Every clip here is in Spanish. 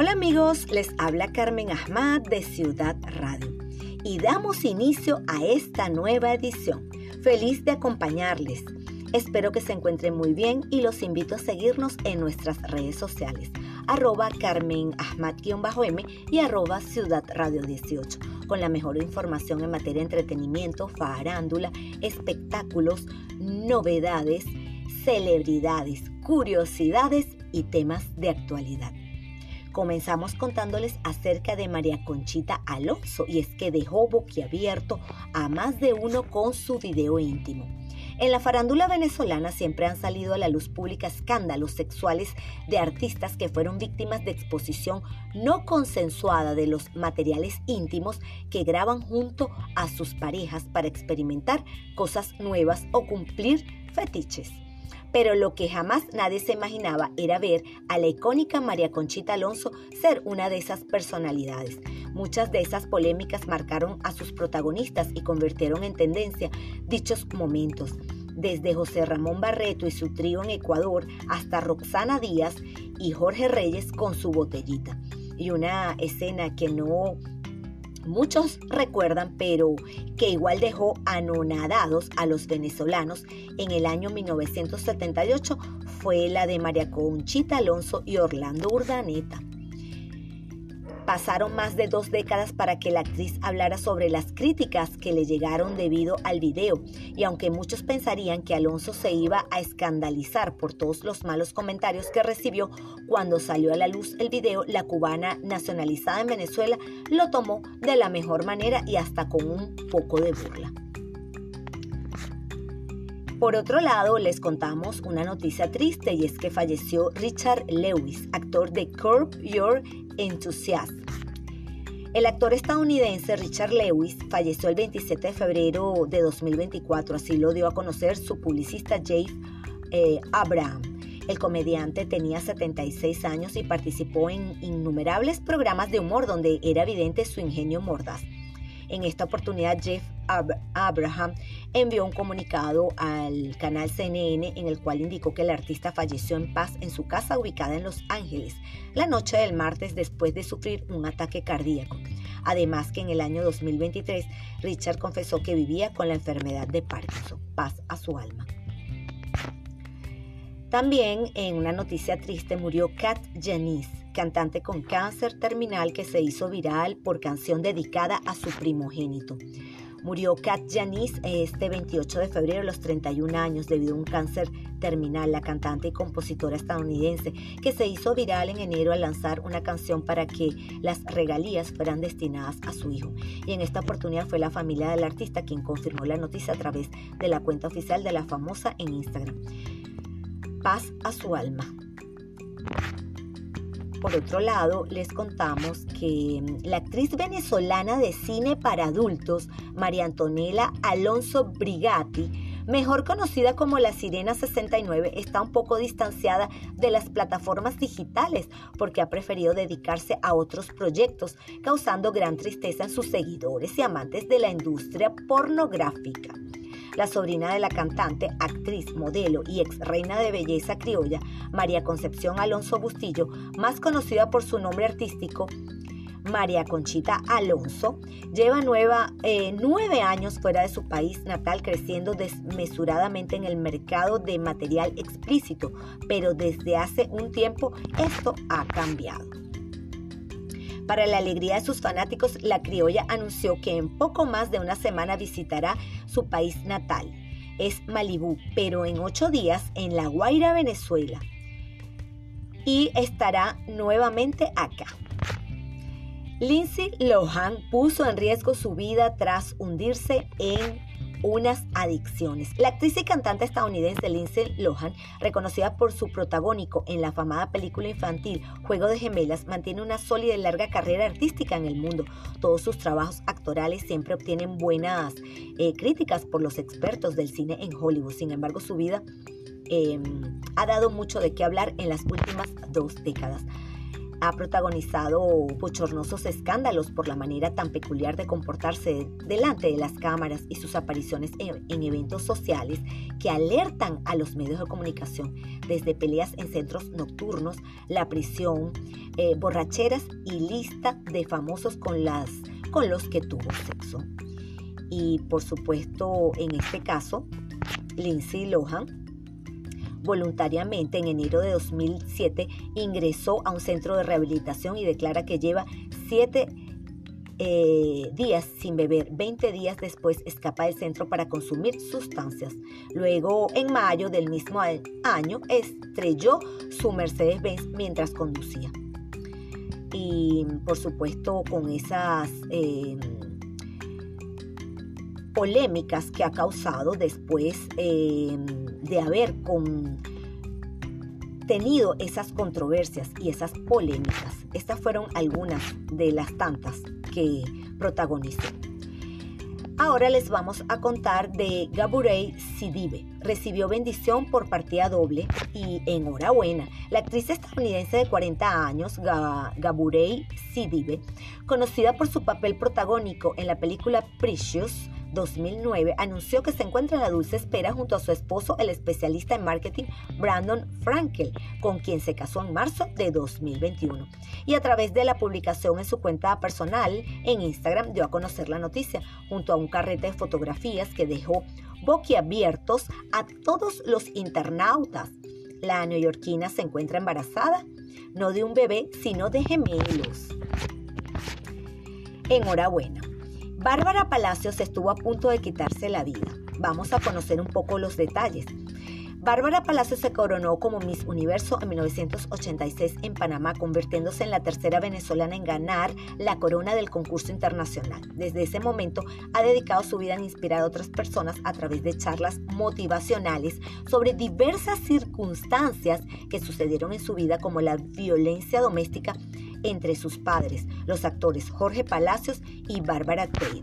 Hola amigos, les habla Carmen Ahmad de Ciudad Radio y damos inicio a esta nueva edición. Feliz de acompañarles. Espero que se encuentren muy bien y los invito a seguirnos en nuestras redes sociales, arroba Carmen Ahmad-M y arroba Ciudad Radio 18, con la mejor información en materia de entretenimiento, farándula, espectáculos, novedades, celebridades, curiosidades y temas de actualidad. Comenzamos contándoles acerca de María Conchita Alonso y es que dejó boquiabierto a más de uno con su video íntimo. En la farándula venezolana siempre han salido a la luz pública escándalos sexuales de artistas que fueron víctimas de exposición no consensuada de los materiales íntimos que graban junto a sus parejas para experimentar cosas nuevas o cumplir fetiches pero lo que jamás nadie se imaginaba era ver a la icónica María Conchita Alonso ser una de esas personalidades. Muchas de esas polémicas marcaron a sus protagonistas y convirtieron en tendencia dichos momentos. Desde José Ramón Barreto y su trío en Ecuador hasta Roxana Díaz y Jorge Reyes con su botellita. Y una escena que no muchos recuerdan, pero que igual dejó anonadados a los venezolanos en el año 1978 fue la de María Conchita Alonso y Orlando Urdaneta. Pasaron más de dos décadas para que la actriz hablara sobre las críticas que le llegaron debido al video, y aunque muchos pensarían que Alonso se iba a escandalizar por todos los malos comentarios que recibió cuando salió a la luz el video, la cubana nacionalizada en Venezuela lo tomó de la mejor manera y hasta con un poco de burla. Por otro lado, les contamos una noticia triste y es que falleció Richard Lewis, actor de Curb Your Enthusiasm. El actor estadounidense Richard Lewis falleció el 27 de febrero de 2024, así lo dio a conocer su publicista Jake eh, Abraham. El comediante tenía 76 años y participó en innumerables programas de humor donde era evidente su ingenio mordaz. En esta oportunidad, Jeff Abraham envió un comunicado al canal CNN en el cual indicó que el artista falleció en paz en su casa ubicada en Los Ángeles la noche del martes después de sufrir un ataque cardíaco. Además que en el año 2023 Richard confesó que vivía con la enfermedad de Parkinson. Paz a su alma. También en una noticia triste murió Kat Janice, cantante con cáncer terminal que se hizo viral por canción dedicada a su primogénito. Murió Kat Janice este 28 de febrero a los 31 años debido a un cáncer terminal. La cantante y compositora estadounidense que se hizo viral en enero al lanzar una canción para que las regalías fueran destinadas a su hijo. Y en esta oportunidad fue la familia del artista quien confirmó la noticia a través de la cuenta oficial de la famosa en Instagram. Paz a su alma. Por otro lado, les contamos que mm, la actriz venezolana de cine para adultos, María Antonella Alonso Brigatti, mejor conocida como La Sirena 69, está un poco distanciada de las plataformas digitales porque ha preferido dedicarse a otros proyectos, causando gran tristeza en sus seguidores y amantes de la industria pornográfica la sobrina de la cantante, actriz, modelo y ex reina de belleza criolla, María Concepción Alonso Bustillo, más conocida por su nombre artístico, María Conchita Alonso, lleva eh, nueve años fuera de su país natal creciendo desmesuradamente en el mercado de material explícito, pero desde hace un tiempo esto ha cambiado. Para la alegría de sus fanáticos, la criolla anunció que en poco más de una semana visitará su país natal. Es Malibú, pero en ocho días en La Guaira, Venezuela. Y estará nuevamente acá. Lindsay Lohan puso en riesgo su vida tras hundirse en unas adicciones. La actriz y cantante estadounidense Lindsay Lohan, reconocida por su protagónico en la afamada película infantil Juego de Gemelas, mantiene una sólida y larga carrera artística en el mundo. Todos sus trabajos actorales siempre obtienen buenas eh, críticas por los expertos del cine en Hollywood. Sin embargo, su vida em, ha dado mucho de qué hablar en las últimas dos décadas. Ha protagonizado bochornosos escándalos por la manera tan peculiar de comportarse delante de las cámaras y sus apariciones en, eventos sociales que alertan a los medios de comunicación, desde peleas en centros nocturnos, la prisión, eh, borracheras y lista de famosos con, las, con los que tuvo sexo. Y por supuesto, en este caso, Lindsay Lohan voluntariamente en enero de 2007 ingresó a un centro de rehabilitación y declara que lleva siete eh, días sin beber. 20 días después escapa del centro para consumir sustancias. Luego, en mayo del mismo año, estrelló su Mercedes-Benz mientras conducía. Y por supuesto, con esas... Eh, polémicas que ha causado después eh, de haber tenido esas controversias y esas polémicas. Estas fueron algunas de las tantas que protagonizó. Ahora les vamos a contar de Gaburey Sidibe. Recibió bendición por partida doble y enhorabuena. La actriz estadounidense de 40 años, Gaburey Sidibe, conocida por su papel protagónico en la película Precious, 2009 anunció que se encuentra en la dulce espera junto a su esposo, el especialista en marketing Brandon Frankel, con quien se casó en marzo de 2021. Y a través de la publicación en su cuenta personal en Instagram dio a conocer la noticia, junto a un carrete de fotografías que dejó boquiabiertos a todos los internautas. La neoyorquina se encuentra embarazada, no de un bebé, sino de gemelos. Enhorabuena. Bárbara Palacios estuvo a punto de quitarse la vida. Vamos a conocer un poco los detalles. Bárbara Palacios se coronó como Miss Universo en 1986 en Panamá, convirtiéndose en la tercera venezolana en ganar la corona del concurso internacional. Desde ese momento ha dedicado su vida a inspirar a otras personas a través de charlas motivacionales sobre diversas circunstancias que sucedieron en su vida como la violencia doméstica entre sus padres, los actores Jorge Palacios y Bárbara Tate.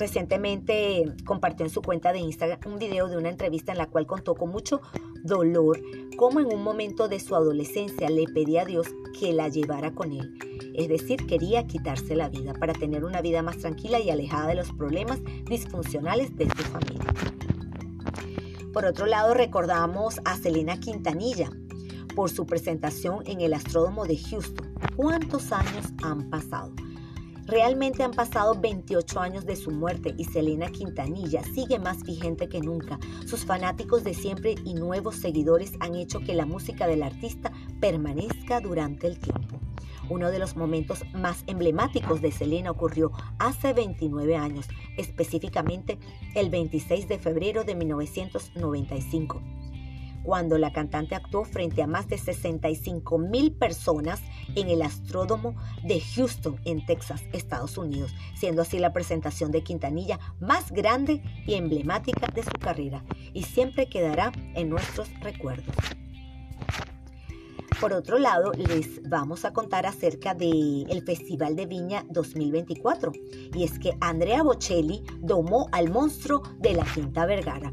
Recientemente compartió en su cuenta de Instagram un video de una entrevista en la cual contó con mucho dolor cómo en un momento de su adolescencia le pedía a Dios que la llevara con él. Es decir, quería quitarse la vida para tener una vida más tranquila y alejada de los problemas disfuncionales de su familia. Por otro lado, recordamos a Selena Quintanilla por su presentación en el Astródromo de Houston ¿Cuántos años han pasado? Realmente han pasado 28 años de su muerte y Selena Quintanilla sigue más vigente que nunca. Sus fanáticos de siempre y nuevos seguidores han hecho que la música del artista permanezca durante el tiempo. Uno de los momentos más emblemáticos de Selena ocurrió hace 29 años, específicamente el 26 de febrero de 1995 cuando la cantante actuó frente a más de 65 mil personas en el Astródromo de Houston, en Texas, Estados Unidos, siendo así la presentación de Quintanilla más grande y emblemática de su carrera y siempre quedará en nuestros recuerdos. Por otro lado, les vamos a contar acerca del Festival de Viña 2024. Y es que Andrea Bocelli domó al monstruo de la Quinta Vergara.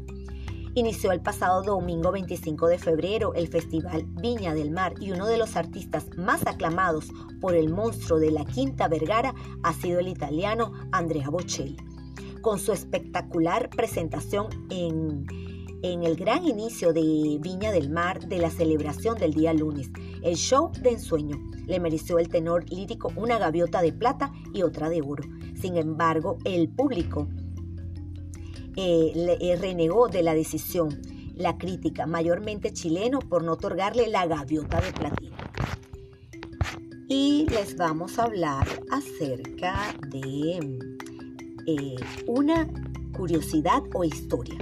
Inició el pasado domingo 25 de febrero el Festival Viña del Mar y uno de los artistas más aclamados por el monstruo de la Quinta Vergara ha sido el italiano Andrea Bocelli. Con su espectacular presentación en, en el gran inicio de Viña del Mar de la celebración del día lunes, el show de ensueño le mereció el tenor lírico una gaviota de plata y otra de oro. Sin embargo, el público eh, eh, renegó de la decisión, la crítica, mayormente chileno, por no otorgarle la gaviota de platino. Y les vamos a hablar acerca de eh, una curiosidad o historia.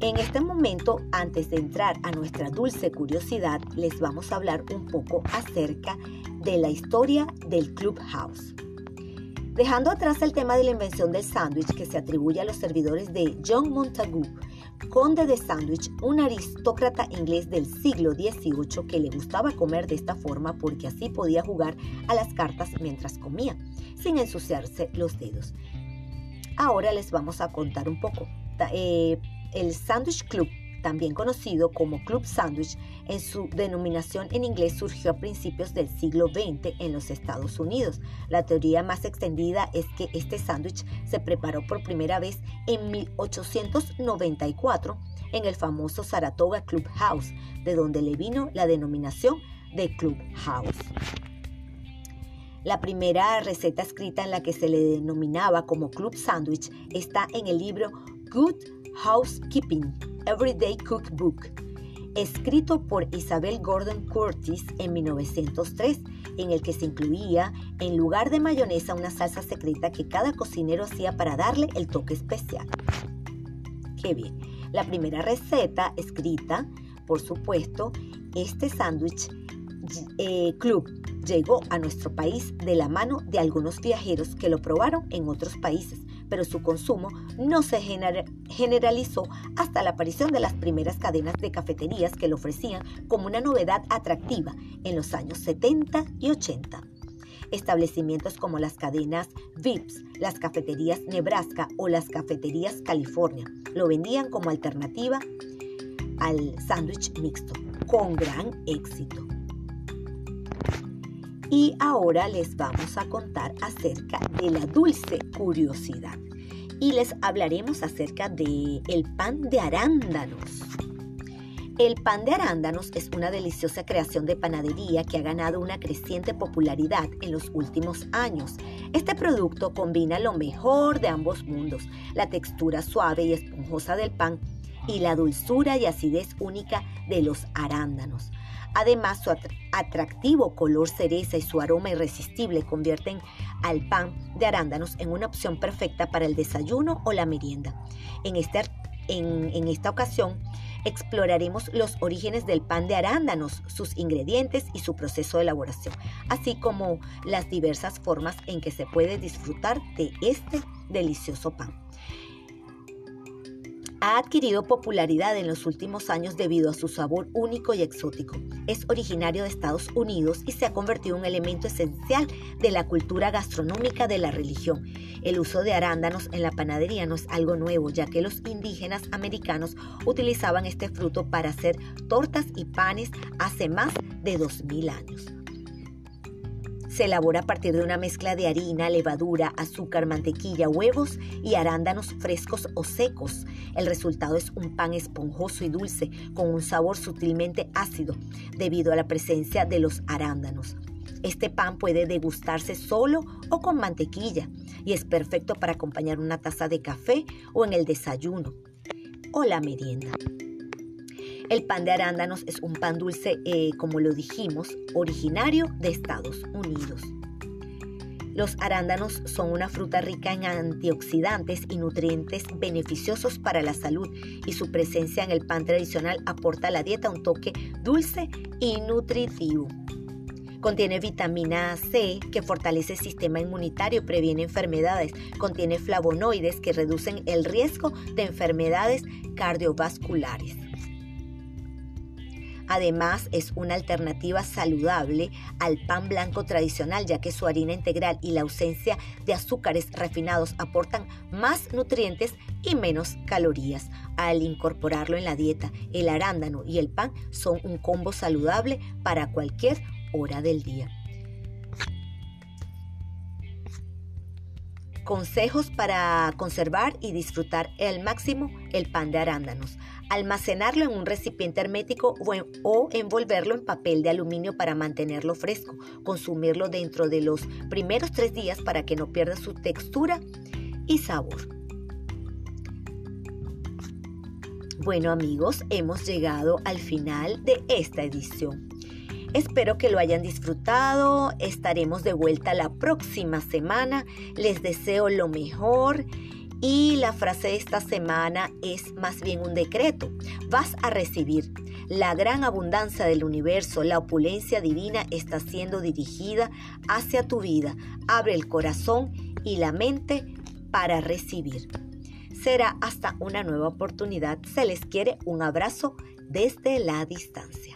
En este momento, antes de entrar a nuestra dulce curiosidad, les vamos a hablar un poco acerca de la historia del Clubhouse. Dejando atrás el tema de la invención del sándwich que se atribuye a los servidores de John Montagu, conde de Sandwich, un aristócrata inglés del siglo XVIII que le gustaba comer de esta forma porque así podía jugar a las cartas mientras comía, sin ensuciarse los dedos. Ahora les vamos a contar un poco. Eh, el Sandwich Club también conocido como Club Sandwich, en su denominación en inglés surgió a principios del siglo XX en los Estados Unidos. La teoría más extendida es que este sándwich se preparó por primera vez en 1894 en el famoso Saratoga Clubhouse, de donde le vino la denominación de Clubhouse. La primera receta escrita en la que se le denominaba como Club Sandwich está en el libro Good Housekeeping, Everyday Cookbook, escrito por Isabel Gordon Curtis en 1903, en el que se incluía, en lugar de mayonesa, una salsa secreta que cada cocinero hacía para darle el toque especial. Qué bien. La primera receta escrita, por supuesto, este sándwich eh, club llegó a nuestro país de la mano de algunos viajeros que lo probaron en otros países, pero su consumo no se generalizó hasta la aparición de las primeras cadenas de cafeterías que lo ofrecían como una novedad atractiva en los años 70 y 80. Establecimientos como las cadenas Vips, las cafeterías Nebraska o las cafeterías California lo vendían como alternativa al sándwich mixto, con gran éxito. Y ahora les vamos a contar acerca de la dulce curiosidad. Y les hablaremos acerca de el pan de arándanos. El pan de arándanos es una deliciosa creación de panadería que ha ganado una creciente popularidad en los últimos años. Este producto combina lo mejor de ambos mundos, la textura suave y esponjosa del pan y la dulzura y acidez única de los arándanos. Además, su atractivo color cereza y su aroma irresistible convierten al pan de arándanos en una opción perfecta para el desayuno o la merienda. En, este, en, esta ocasión, exploraremos los orígenes del pan de arándanos, sus ingredientes y su proceso de elaboración, así como las diversas formas en que se puede disfrutar de este delicioso pan ha adquirido popularidad en los últimos años debido a su sabor único y exótico. Es originario de Estados Unidos y se ha convertido en un elemento esencial de la cultura gastronómica de la religión. El uso de arándanos en la panadería no es algo nuevo, ya que los indígenas americanos utilizaban este fruto para hacer tortas y panes hace más de 2000 años. Se elabora a partir de una mezcla de harina, levadura, azúcar, mantequilla, huevos y arándanos frescos o secos. El resultado es un pan esponjoso y dulce con un sabor sutilmente ácido debido a la presencia de los arándanos. Este pan puede degustarse solo o con mantequilla y es perfecto para acompañar una taza de café o en el desayuno o la merienda. El pan de arándanos es un pan dulce, eh, como lo dijimos, originario de Estados Unidos. Los arándanos son una fruta rica en antioxidantes y nutrientes beneficiosos para la salud y su presencia en el pan tradicional aporta a la dieta un toque dulce y nutritivo. Contiene vitamina C que fortalece el sistema inmunitario y previene enfermedades. Contiene flavonoides que reducen el riesgo de enfermedades cardiovasculares. Además, es una alternativa saludable al pan blanco tradicional, ya que su harina integral y la ausencia de azúcares refinados aportan más nutrientes y menos calorías. Al incorporarlo en la dieta, el arándano y el pan son un combo saludable para cualquier hora del día. Consejos para conservar y disfrutar al máximo el pan de arándanos. Almacenarlo en un recipiente hermético o, envolverlo en papel de aluminio para mantenerlo fresco. Consumirlo dentro de los primeros tres días para que no pierda su textura y sabor. Bueno amigos, hemos llegado al final de esta edición. Espero que lo hayan disfrutado. Estaremos de vuelta la próxima semana. Les deseo lo mejor. Y la frase de esta semana es más bien un decreto. Vas a recibir la gran abundancia del universo, la opulencia divina está siendo dirigida hacia tu vida. Abre el corazón y la mente para recibir. Será hasta una nueva oportunidad. Se les quiere un abrazo desde la distancia.